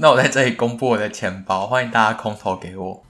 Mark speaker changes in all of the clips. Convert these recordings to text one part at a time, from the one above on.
Speaker 1: 那我在这里公布我的钱包，欢迎大家空投给我。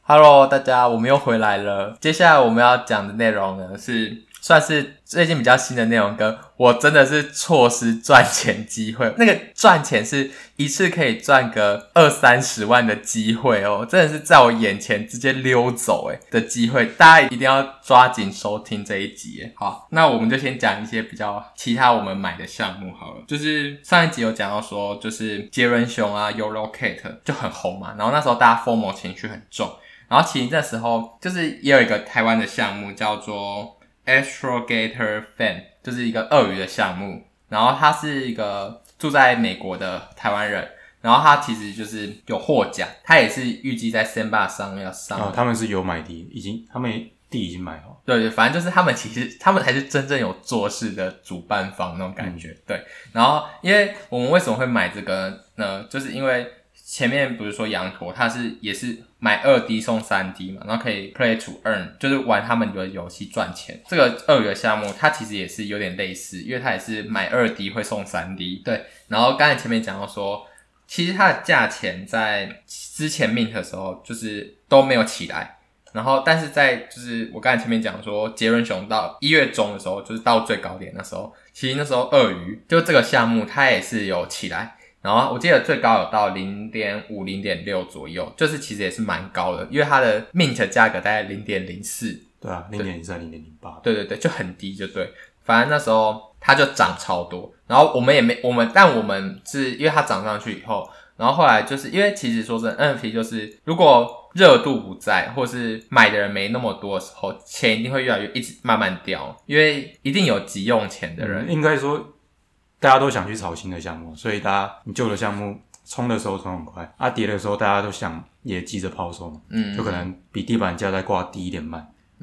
Speaker 1: Hello，大家，我们又回来了。接下来我们要讲的内容呢是。算是最近比较新的内容，跟我真的是错失赚钱机会。那个赚钱是一次可以赚个二三十万的机会哦，真的是在我眼前直接溜走诶的机会，大家一定要抓紧收听这一集。好，那我们就先讲一些比较其他我们买的项目好了。就是上一集有讲到说，就是杰伦熊啊，Yolo Cat 就很红嘛，然后那时候大家 FOMO 情绪很重，然后其实那时候就是也有一个台湾的项目叫做。Astrogator Fan 就是一个鳄鱼的项目，然后他是一个住在美国的台湾人，然后他其实就是有获奖，他也是预计在 Sandbox 上要上。
Speaker 2: 哦，他们是有买地，已经他们地已经买好。
Speaker 1: 对对，反正就是他们其实他们才是真正有做事的主办方那种感觉。嗯、对，然后因为我们为什么会买这个呢？就是因为。前面不是说羊驼，它是也是买二 D 送三 D 嘛，然后可以 play to earn，就是玩他们的游戏赚钱。这个鳄鱼的项目，它其实也是有点类似，因为它也是买二 D 会送三 D。对，然后刚才前面讲到说，其实它的价钱在之前 mint 的时候就是都没有起来，然后但是在就是我刚才前面讲说，杰伦熊到一月中的时候，就是到最高点的时候，其实那时候鳄鱼就这个项目它也是有起来。然后我记得最高有到零点五、零点六左右，就是其实也是蛮高的，因为它的 mint 价格大概零点零四。
Speaker 2: 对啊，零点零三、零点零八。
Speaker 1: 对对对，就很低，就对。反正那时候它就涨超多，然后我们也没我们，但我们是因为它涨上去以后，然后后来就是因为其实说真的，NFT 就是如果热度不在，或是买的人没那么多的时候，钱一定会越来越一直慢慢掉，因为一定有急用钱的人，
Speaker 2: 嗯、应该说。大家都想去炒新的项目，所以大家你旧的项目冲的时候冲很快，啊跌的时候大家都想也急着抛售嘛，嗯，就可能比地板价再挂低一点卖，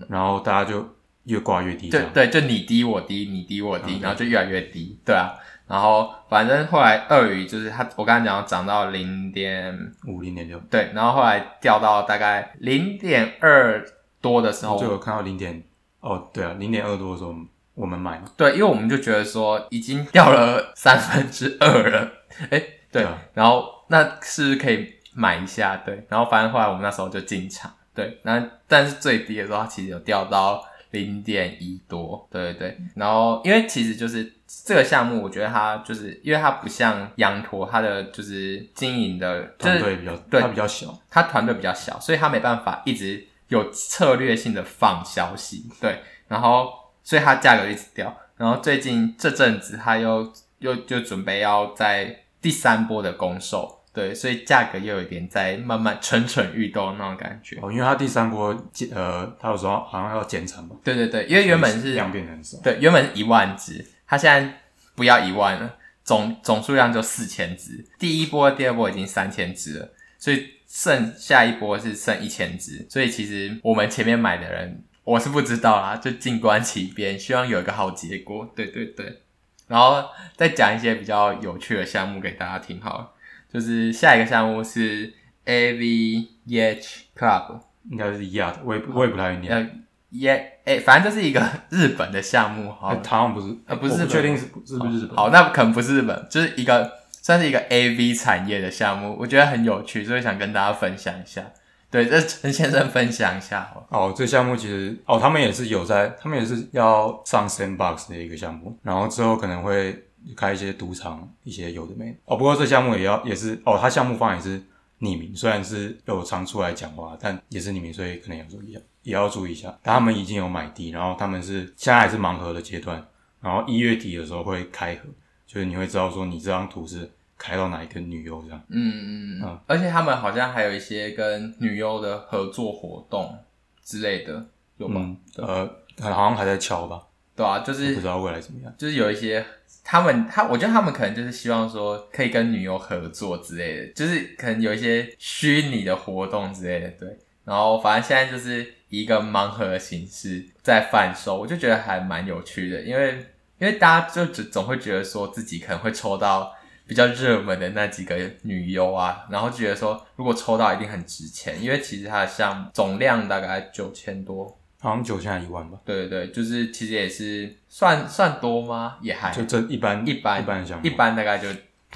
Speaker 2: 然后大家就越挂越低，
Speaker 1: 对对，就你低我低，你低我低，然后就越来越低，对啊，然后反正后来鳄鱼就是它，我刚才讲涨到零点
Speaker 2: 五、零点六，
Speaker 1: 对，然后后来掉到大概零点二多的时候，
Speaker 2: 就有看到零点，哦，对啊，零点二多的时候。我们买
Speaker 1: 对，因为我们就觉得说已经掉了 三分之二了，哎，对，啊、然后那是不是可以买一下？对，然后反正后来我们那时候就进场，对，那但是最低的时候它其实有掉到零点一多，对对对，然后因为其实就是这个项目，我觉得它就是因为它不像羊驼，它的就是经营的团队比较，对，
Speaker 2: 它比较小，
Speaker 1: 它团队比较小，所以它没办法一直有策略性的放消息，对，然后。所以它价格一直掉，然后最近这阵子它又又就准备要在第三波的攻售，对，所以价格又有一点在慢慢蠢蠢欲动那种感觉。
Speaker 2: 哦，因为它第三波呃，它有时候好像要减产嘛。
Speaker 1: 对对对，因为原本是
Speaker 2: 量变很少。
Speaker 1: 对，原本是一万只，它现在不要一万了，总总数量就四千只。第一波、第二波已经三千只了，所以剩下一波是剩一千只。所以其实我们前面买的人。我是不知道啦，就静观其变，希望有一个好结果。对对对，然后再讲一些比较有趣的项目给大家听好了。就是下一个项目是 AV Yacht Club，
Speaker 2: 应该是 Yacht，我也我也不太会念。
Speaker 1: 呃，Yacht，哎，反正这是一个日本的项目，哈，
Speaker 2: 好像不是，呃，不是，不确定是是不是日本。
Speaker 1: 好，那可能不是日本，就是一个算是一个 AV 产业的项目，我觉得很有趣，所以想跟大家分享一下。对，这陈先生分享一下
Speaker 2: 哦。这项目其实哦，他们也是有在，他们也是要上 Sandbox 的一个项目，然后之后可能会开一些赌场，一些有的没的哦。不过这项目也要也是哦，他项目方也是匿名，虽然是有常出来讲话，但也是匿名，所以可能要注意一下，也要注意一下。但他们已经有买地，然后他们是现在还是盲盒的阶段，然后一月底的时候会开盒，就是你会知道说你这张图是。开到哪一个女优这样？嗯
Speaker 1: 嗯嗯，而且他们好像还有一些跟女优的合作活动之类的，有吗？
Speaker 2: 嗯、呃，好像还在敲吧。
Speaker 1: 对啊，就是
Speaker 2: 不知道未来怎么样。
Speaker 1: 就是有一些他们，他我觉得他们可能就是希望说可以跟女优合作之类的，就是可能有一些虚拟的活动之类的。对，然后反正现在就是一个盲盒的形式在贩售，我就觉得还蛮有趣的，因为因为大家就总总会觉得说自己可能会抽到。比较热门的那几个女优啊，然后觉得说如果抽到一定很值钱，因为其实它的项目总量大概九千多，
Speaker 2: 好像九千还一万吧。
Speaker 1: 对对对，就是其实也是算算多吗？也还
Speaker 2: 就这一般
Speaker 1: 一般
Speaker 2: 一般项目，
Speaker 1: 一般大概就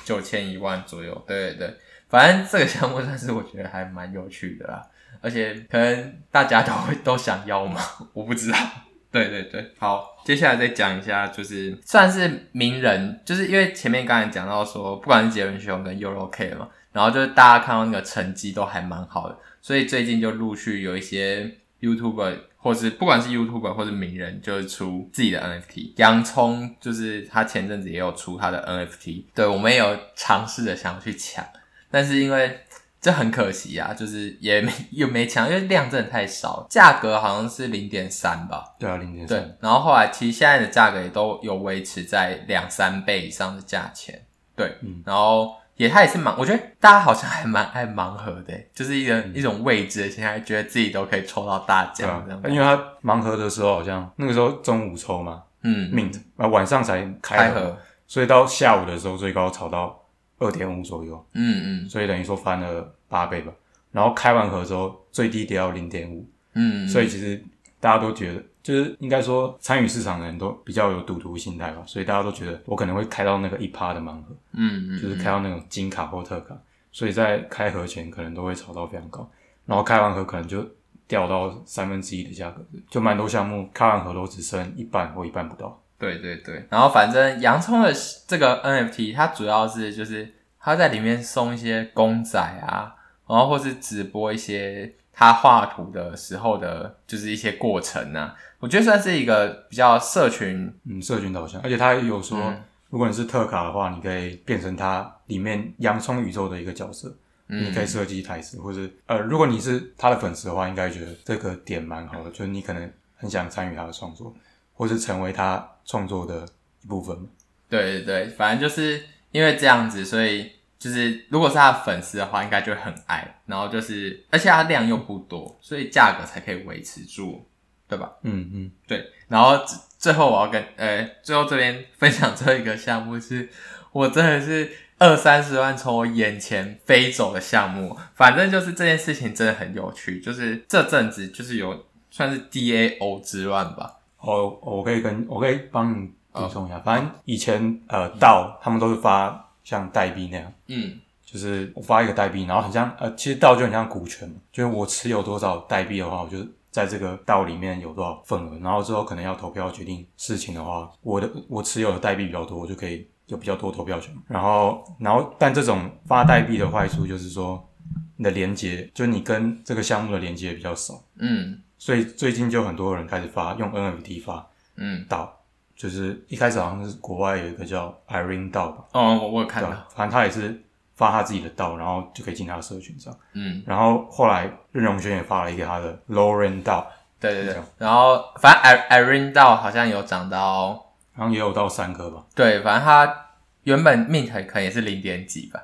Speaker 1: 九千一万左右。对对对，反正这个项目算是我觉得还蛮有趣的啦，而且可能大家都会都想要嘛，我不知道。对对对，好，接下来再讲一下，就是算是名人，就是因为前面刚才讲到说，不管是杰伦熊跟 UroK 嘛，然后就是大家看到那个成绩都还蛮好的，所以最近就陆续有一些 YouTube 或是不管是 YouTube 或是名人，就是出自己的 NFT。洋葱就是他前阵子也有出他的 NFT，对，我们也有尝试着想要去抢，但是因为。这很可惜啊，就是也没 又没抢，因为量真的太少，价格好像是零点三吧。
Speaker 2: 对啊，零点三。
Speaker 1: 对，然后后来其实现在的价格也都有维持在两三倍以上的价钱。对，嗯，然后也他也是盲，我觉得大家好像还蛮爱盲盒的，就是一个、嗯、一种未知的心态，觉得自己都可以抽到大奖这样、
Speaker 2: 啊。因为他盲盒的时候好像那个时候中午抽嘛，嗯，mint 啊晚上才开盒，开盒，所以到下午的时候最高炒到。二点五左右，嗯嗯，所以等于说翻了八倍吧。然后开完盒之后，最低跌到零点五，嗯，所以其实大家都觉得，就是应该说参与市场的人都比较有赌徒心态吧，所以大家都觉得我可能会开到那个一趴的盲盒，嗯嗯，就是开到那种金卡或特卡，所以在开盒前可能都会炒到非常高，然后开完盒可能就掉到三分之一的价格，就蛮多项目开完盒都只剩一半或一半不到。
Speaker 1: 对对对，然后反正洋葱的这个 NFT，它主要是就是它在里面送一些公仔啊，然后或是直播一些他画图的时候的，就是一些过程啊。我觉得算是一个比较社群，
Speaker 2: 嗯，社群导向。而且他有说，嗯、如果你是特卡的话，你可以变成他里面洋葱宇宙的一个角色，嗯、你可以设计台词，或者呃，如果你是他的粉丝的话，应该觉得这个点蛮好的，就是你可能很想参与他的创作。或是成为他创作的一部分。
Speaker 1: 对对对，反正就是因为这样子，所以就是如果是他的粉丝的话，应该就会很爱。然后就是，而且他量又不多，所以价格才可以维持住，对吧？嗯嗯，对。然后最后我要跟呃，最后这边分享最后一个项目是，我真的是二三十万从我眼前飞走的项目。反正就是这件事情真的很有趣，就是这阵子就是有算是 DAO 之乱吧。
Speaker 2: 我我可以跟我可以帮你补充一下，反正以前呃道他们都是发像代币那样，嗯，就是我发一个代币，然后很像呃其实道就很像股权，就是我持有多少代币的话，我就在这个道里面有多少份额，然后之后可能要投票决定事情的话，我的我持有的代币比较多，我就可以有比较多投票权。然后然后但这种发代币的坏处就是说你的连接，就你跟这个项目的连接也比较少，嗯。所以最近就很多人开始发用 NFT 发，嗯，道，就是一开始好像是国外有一个叫 Irene 道吧，
Speaker 1: 哦，我我有看到，
Speaker 2: 反正他也是发他自己的道，然后就可以进他的社群上，嗯，然后后来任荣轩也发了一个他的 Lauren 道，
Speaker 1: 对对对，然后反正 Irene 道好像有涨到，
Speaker 2: 好像也有到三颗吧，
Speaker 1: 对，反正他原本 mint 可能也是零点几吧。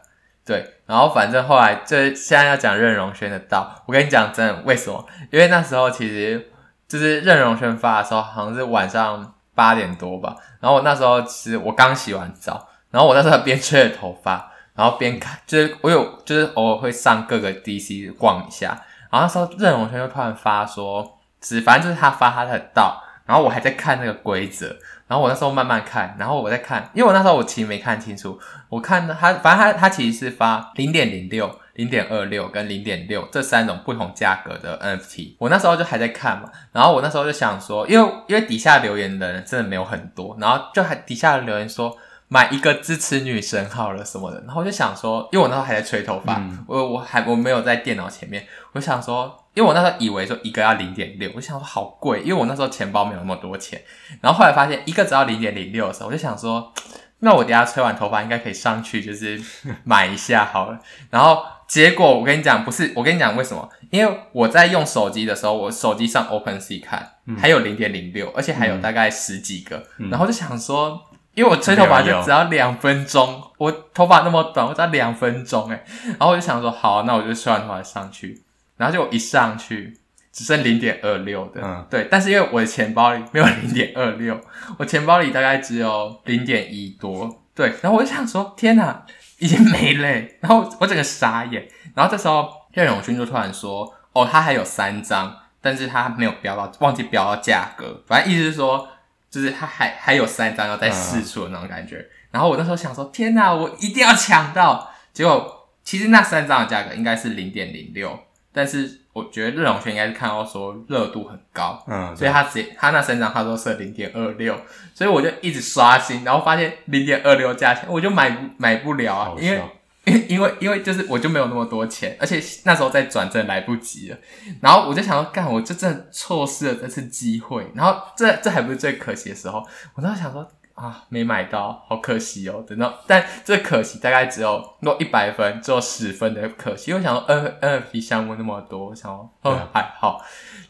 Speaker 1: 对，然后反正后来就现在要讲任容萱的道，我跟你讲真的，为什么？因为那时候其实就是任容萱发的时候，好像是晚上八点多吧。然后我那时候其实我刚洗完澡，然后我那时候边吹着头发，然后边看，就是我有就是偶尔会上各个 DC 逛一下。然后那时候任容萱就突然发说，只反正就是他发他的道，然后我还在看那个规则。然后我那时候慢慢看，然后我在看，因为我那时候我其实没看清楚，我看他，反正他他其实是发零点零六、零点二六跟零点六这三种不同价格的 NFT，我那时候就还在看嘛，然后我那时候就想说，因为因为底下留言的人真的没有很多，然后就还底下留言说买一个支持女神好了什么的，然后我就想说，因为我那时候还在吹头发，嗯、我我还我没有在电脑前面，我想说。因为我那时候以为说一个要零点六，我想说好贵，因为我那时候钱包没有那么多钱。然后后来发现一个只要零点零六的时候，我就想说，那我等下吹完头发应该可以上去，就是买一下好了。然后结果我跟你讲，不是，我跟你讲为什么？因为我在用手机的时候，我手机上 OpenSea 看还有零点零六，而且还有大概十几个。嗯、然后就想说，因为我吹头发就只要两分钟，我头发那么短，我只要两分钟诶。然后我就想说，好，那我就吹完头发上去。然后就一上去，只剩零点二六的，嗯，对。但是因为我的钱包里没有零点二六，我钱包里大概只有零点一多，对。然后我就想说，天哪，已经没了，然后我整个傻眼。然后这时候任永勋就突然说：“哦，他还有三张，但是他没有标到，忘记标到价格。反正意思是说，就是他还还有三张要再试出的那种感觉。嗯”然后我那时候想说：“天哪，我一定要抢到！”结果其实那三张的价格应该是零点零六，但是我觉得任永轩应该是看到说热度很高，嗯，所以他直接他那三张他都设零点二六，所以我就一直刷新，然后发现零点二六价钱我就买买不了啊，因为因为因为因为就是我就没有那么多钱，而且那时候再转正来不及了，然后我就想说干，我就真的错失了这次机会，然后这这还不是最可惜的时候，我当时想说。啊，没买到，好可惜哦。等到，但这可惜大概只有落一百分，只有十分的可惜。我想说，N NFT 项目那么多，我想说，哦，还好。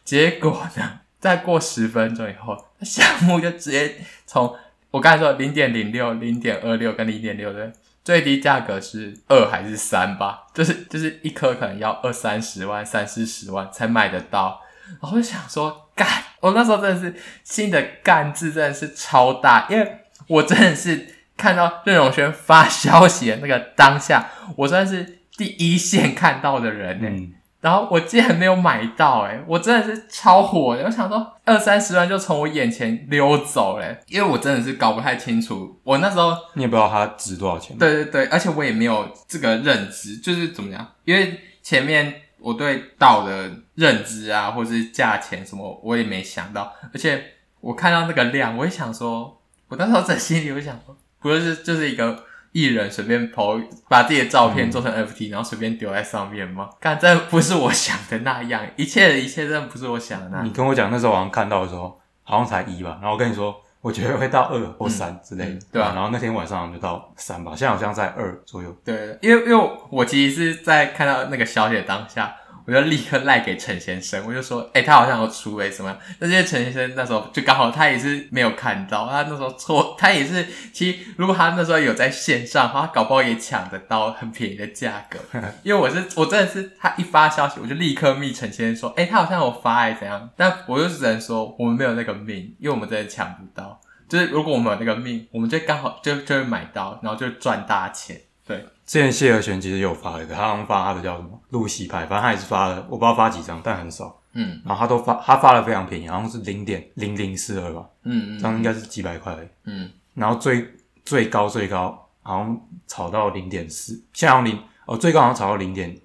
Speaker 1: 结果呢，再过十分钟以后，项目就直接从我刚才说零点零六、零点二六跟零点六的最低价格是二还是三吧？就是就是一颗可能要二三十万、三四十万才买得到。然后我就想说，干！我那时候真的是新的干字真的是超大，因为我真的是看到任荣轩发消息的那个当下，我算是第一线看到的人呢。嗯、然后我竟然没有买到，诶我真的是超火的。我想说，二三十万就从我眼前溜走了，因为我真的是搞不太清楚。我那时候
Speaker 2: 你也不知道它值多少钱。
Speaker 1: 对对对，而且我也没有这个认知，就是怎么样？因为前面。我对道的认知啊，或者是价钱什么，我也没想到。而且我看到那个量，我也想说，我那时候在心里我想说，不是就是一个艺人随便 po 把自己的照片做成 FT，、嗯、然后随便丢在上面吗？干，这不是我想的那样，一切的一切真的不是我想的那样。
Speaker 2: 你跟我讲那时候好像看到的时候，好像才一吧，然后我跟你说。我觉得会到二或三之类的，嗯嗯、对吧、啊？然后那天晚上就到三吧，现在好像在二左右。
Speaker 1: 对，因为因为我其实是在看到那个消息的当下，我就立刻赖给陈先生，我就说，哎、欸、他好像有出诶什么？但是陈先生那时候就刚好他也是没有看到，他那时候错，他也是其实如果他那时候有在线上，他搞不好也抢得到很便宜的价格。因为我是我真的是他一发消息，我就立刻密陈先生说，哎、欸、他好像有发诶怎样？但我就只能说我们没有那个命，因为我们真的抢不到。就是如果我们有那个命，我们就刚好就就会买到，然后就赚大钱。对，
Speaker 2: 之前谢和弦其实有发了一个，他好像发他的叫什么露西派，反正他也是发了，我不知道发几张，但很少。嗯，然后他都发，他发的非常便宜，好像是零点零零四二吧。嗯嗯，这样应该是几百块。嗯，然后最最高最高好像炒到零点四，现在好像零哦，最高好像炒到零点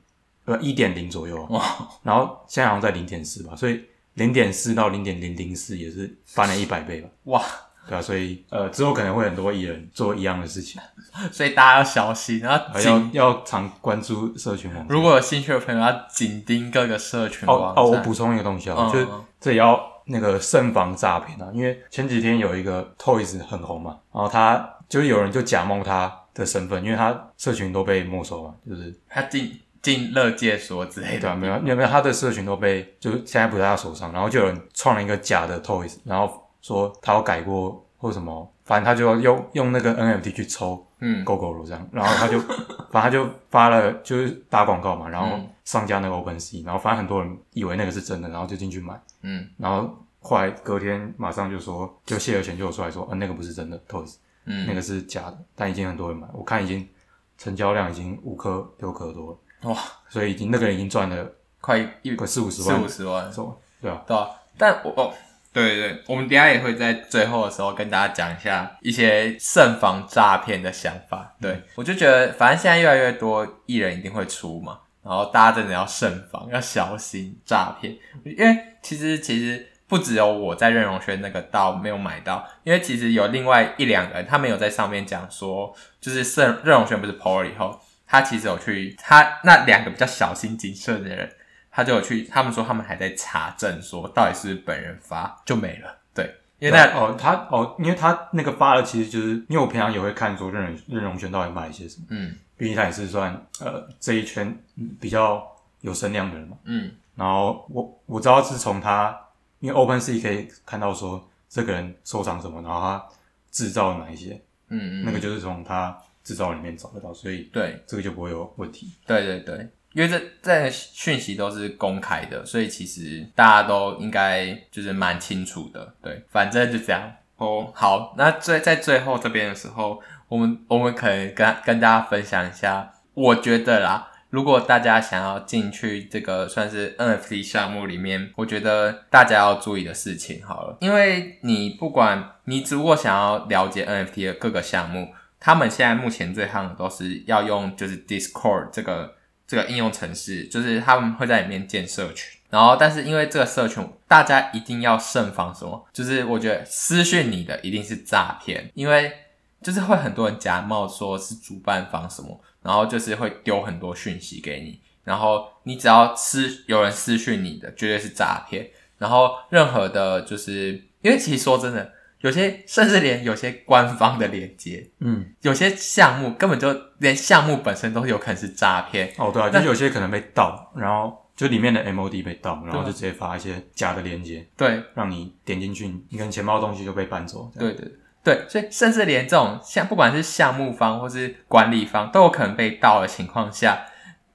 Speaker 2: 呃一点零左右。哇，然后现在好像在零点四吧，所以零点四到零点零零四也是翻了一百倍吧。哇。对啊，所以呃，之后可能会很多艺人做一样的事情，
Speaker 1: 所以大家要小心，然后
Speaker 2: 要要常关注社群网站。
Speaker 1: 如果有兴趣的朋友，要紧盯各个社群网站。
Speaker 2: 哦哦，我补充一个东西啊，嗯、就是这也要那个慎防诈骗啊，因为前几天有一个 Toys 很红嘛，然后他就是有人就假冒他的身份，因为他社群都被没收了，就是
Speaker 1: 他进进乐界所之类的，
Speaker 2: 对啊，没有，有没有他的社群都被，就是现在不在他手上，然后就有人创了一个假的 Toys，然后。说他有改过或什么，反正他就用用那个 NFT 去抽，嗯，Gogoro 这样，然后他就，反正他就发了，就是打广告嘛，然后上架那个 OpenSea，然后反正很多人以为那个是真的，然后就进去买，嗯，然后后来隔天马上就说，就谢和弦就有出来说，啊，那个不是真的，Toys，嗯，那个是假的，但已经很多人买，我看已经成交量已经五颗六颗多了，哇，所以已经那个人已经赚了快一个四五十万，
Speaker 1: 四五十万，
Speaker 2: 对啊，
Speaker 1: 对啊，但我哦。对对对，我们等下也会在最后的时候跟大家讲一下一些慎防诈骗的想法。对、嗯、我就觉得，反正现在越来越多艺人一定会出嘛，然后大家真的要慎防，要小心诈骗。因为其实其实不只有我在任容轩那个道没有买到，因为其实有另外一两个人，他们有在上面讲说，就是任任容轩不是 PO 了以后，他其实有去他那两个比较小心谨慎的人。他就有去，他们说他们还在查证，说到底是是本人发就没了。对，因为那
Speaker 2: 哦，他哦，因为他那个发的，其实就是因为我平常也会看说任任荣轩到底卖一些什么。嗯，毕竟他也是算呃这一圈比较有声量的人嘛。嗯，然后我我知道是从他，因为 OpenSea 可以看到说这个人收藏什么，然后他制造了哪一些。嗯嗯，那个就是从他制造里面找得到，所以对这个就不会有问题。
Speaker 1: 对对对。因为这这讯息都是公开的，所以其实大家都应该就是蛮清楚的。对，反正就这样。哦，好，那最在最后这边的时候，我们我们可以跟跟大家分享一下，我觉得啦。如果大家想要进去这个算是 NFT 项目里面，我觉得大家要注意的事情好了，因为你不管你如果想要了解 NFT 的各个项目，他们现在目前最夯的都是要用就是 Discord 这个这个应用程式，就是他们会在里面建社群，然后但是因为这个社群大家一定要慎防什么，就是我觉得私讯你的一定是诈骗，因为就是会很多人假冒说是主办方什么。然后就是会丢很多讯息给你，然后你只要私有人私讯你的，绝对是诈骗。然后任何的，就是因为其实说真的，有些甚至连有些官方的链接，嗯，有些项目根本就连项目本身都有可能是诈骗。
Speaker 2: 哦，对啊，就有些可能被盗，然后就里面的 MOD 被盗，然后就直接发一些假的链接，对，让你点进去，你跟钱包的东西就被搬走。
Speaker 1: 对对。对，所以甚至连这种像不管是项目方或是管理方都有可能被盗的情况下，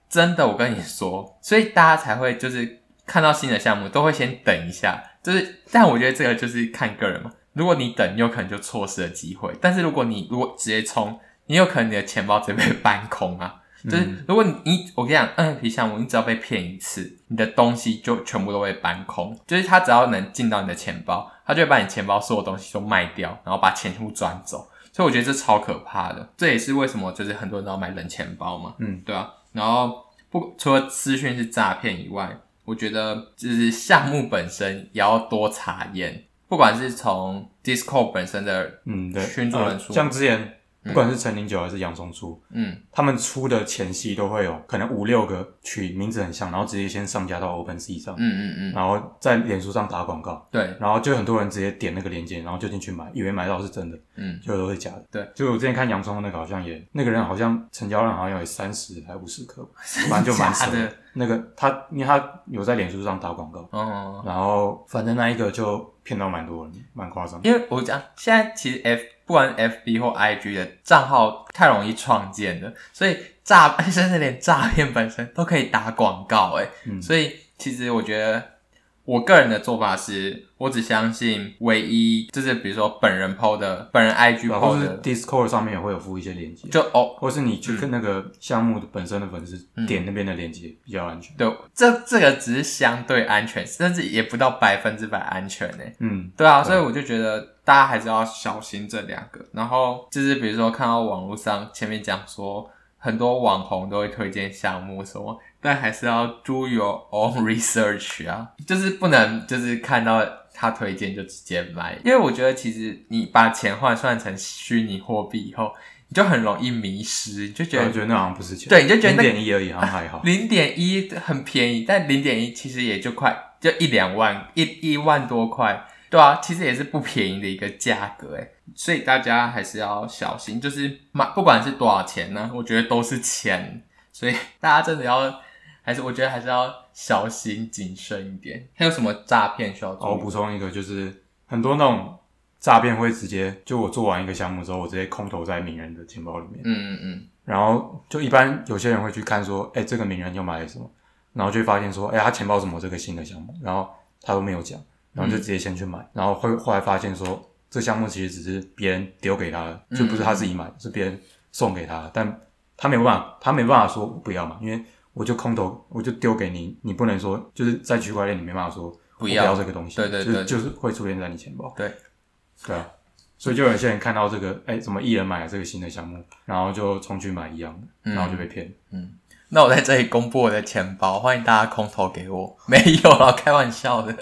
Speaker 1: 真的我跟你说，所以大家才会就是看到新的项目都会先等一下，就是但我觉得这个就是看个人嘛，如果你等，你有可能就错失了机会，但是如果你如果直接冲，你有可能你的钱包直接被搬空啊。就是如果你你我跟你讲，NFT 项目你只要被骗一次，你的东西就全部都会搬空。就是他只要能进到你的钱包，他就会把你钱包所有东西都卖掉，然后把钱全部转走。所以我觉得这超可怕的。这也是为什么就是很多人都要买冷钱包嘛。嗯，对啊。然后不除了资讯是诈骗以外，我觉得就是项目本身也要多查验，不管是从 Discord 本身的嗯对群主人数，
Speaker 2: 像之前。不管是陈零九还是洋葱出，嗯，他们出的前夕都会有可能五六个取名字很像，然后直接先上架到 OpenSea 上，嗯嗯嗯，然后在脸书上打广告，对，然后就很多人直接点那个链接，然后就进去买，以为买到是真的，嗯，就都是假的，对，就我之前看洋葱那个好像也那个人好像成交量好像有三十还五十颗，反正就蛮扯的。那个他因为他有在脸书上打广告，哦，然后反正那一个就骗到蛮多人，蛮夸张。
Speaker 1: 因为我讲现在其实 F。不管 FB 或 IG 的账号太容易创建了，所以诈 甚至连诈骗本身都可以打广告，诶、嗯、所以其实我觉得我个人的做法是，我只相信唯一就是比如说本人 PO 的，本人 IG PO 的
Speaker 2: ，Discord 上面也会有附一些链接，
Speaker 1: 就哦，
Speaker 2: 或是你去跟那个项目的本身的粉丝、嗯、点那边的链接比较安全。
Speaker 1: 对，这这个只是相对安全，甚至也不到百分之百安全呢嗯，对啊，所以我就觉得。大家还是要小心这两个，然后就是比如说看到网络上前面讲说很多网红都会推荐项目什么，但还是要 do your own research 啊，就是不能就是看到他推荐就直接买，因为我觉得其实你把钱换算成虚拟货币以后，你就很容易迷失，你就觉得
Speaker 2: 我觉得那好像不是钱，
Speaker 1: 对，你就觉得
Speaker 2: 零点一而已，好 像还好，
Speaker 1: 零点一很便宜，但零点一其实也就快就一两万一一万多块。对啊，其实也是不便宜的一个价格诶，所以大家还是要小心，就是买不管是多少钱呢，我觉得都是钱，所以大家真的要还是我觉得还是要小心谨慎一点。还有什么诈骗需要注意？
Speaker 2: 我补充一个，就是很多那种诈骗会直接就我做完一个项目之后，我直接空投在名人的钱包里面，嗯嗯嗯，然后就一般有些人会去看说，哎，这个名人又买了什么，然后就发现说，哎，他钱包怎么这个新的项目，然后他都没有讲。然后就直接先去买，然后会后来发现说，这项目其实只是别人丢给他的，就不是他自己买，是别人送给他的。但他没办法，他没办法说不要嘛，因为我就空投，我就丢给你，你不能说就是在区块链你没办法说不要。这个东西，
Speaker 1: 对对对，
Speaker 2: 就是会出现在你钱包。
Speaker 1: 对，
Speaker 2: 对啊，所以就有些人看到这个，哎，怎么艺人买了这个新的项目，然后就冲去买一样的，然后就被骗。嗯。
Speaker 1: 那我在这里公布我的钱包，欢迎大家空投给我。没有啦，开玩笑的，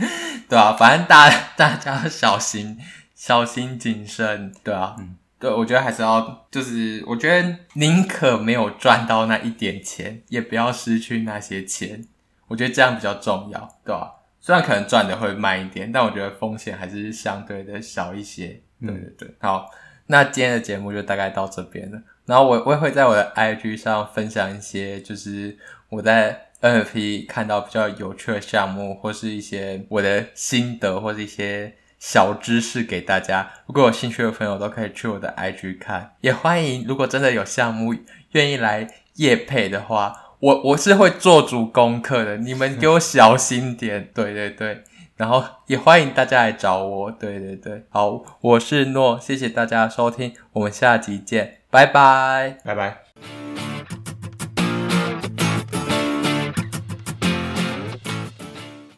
Speaker 1: 对啊，反正大家大家要小心，小心谨慎，对啊，嗯，对，我觉得还是要，就是我觉得宁可没有赚到那一点钱，也不要失去那些钱，我觉得这样比较重要，对吧、啊？虽然可能赚的会慢一点，但我觉得风险还是相对的小一些。对对对，好，那今天的节目就大概到这边了。然后我我也会在我的 IG 上分享一些，就是我在 NFP 看到比较有趣的项目，或是一些我的心得，或是一些小知识给大家。如果有兴趣的朋友，都可以去我的 IG 看。也欢迎，如果真的有项目愿意来业配的话，我我是会做足功课的。你们给我小心点，对对对，然后也欢迎大家来找我。对对对，好，我是诺，谢谢大家的收听，我们下集见，拜拜，
Speaker 2: 拜拜。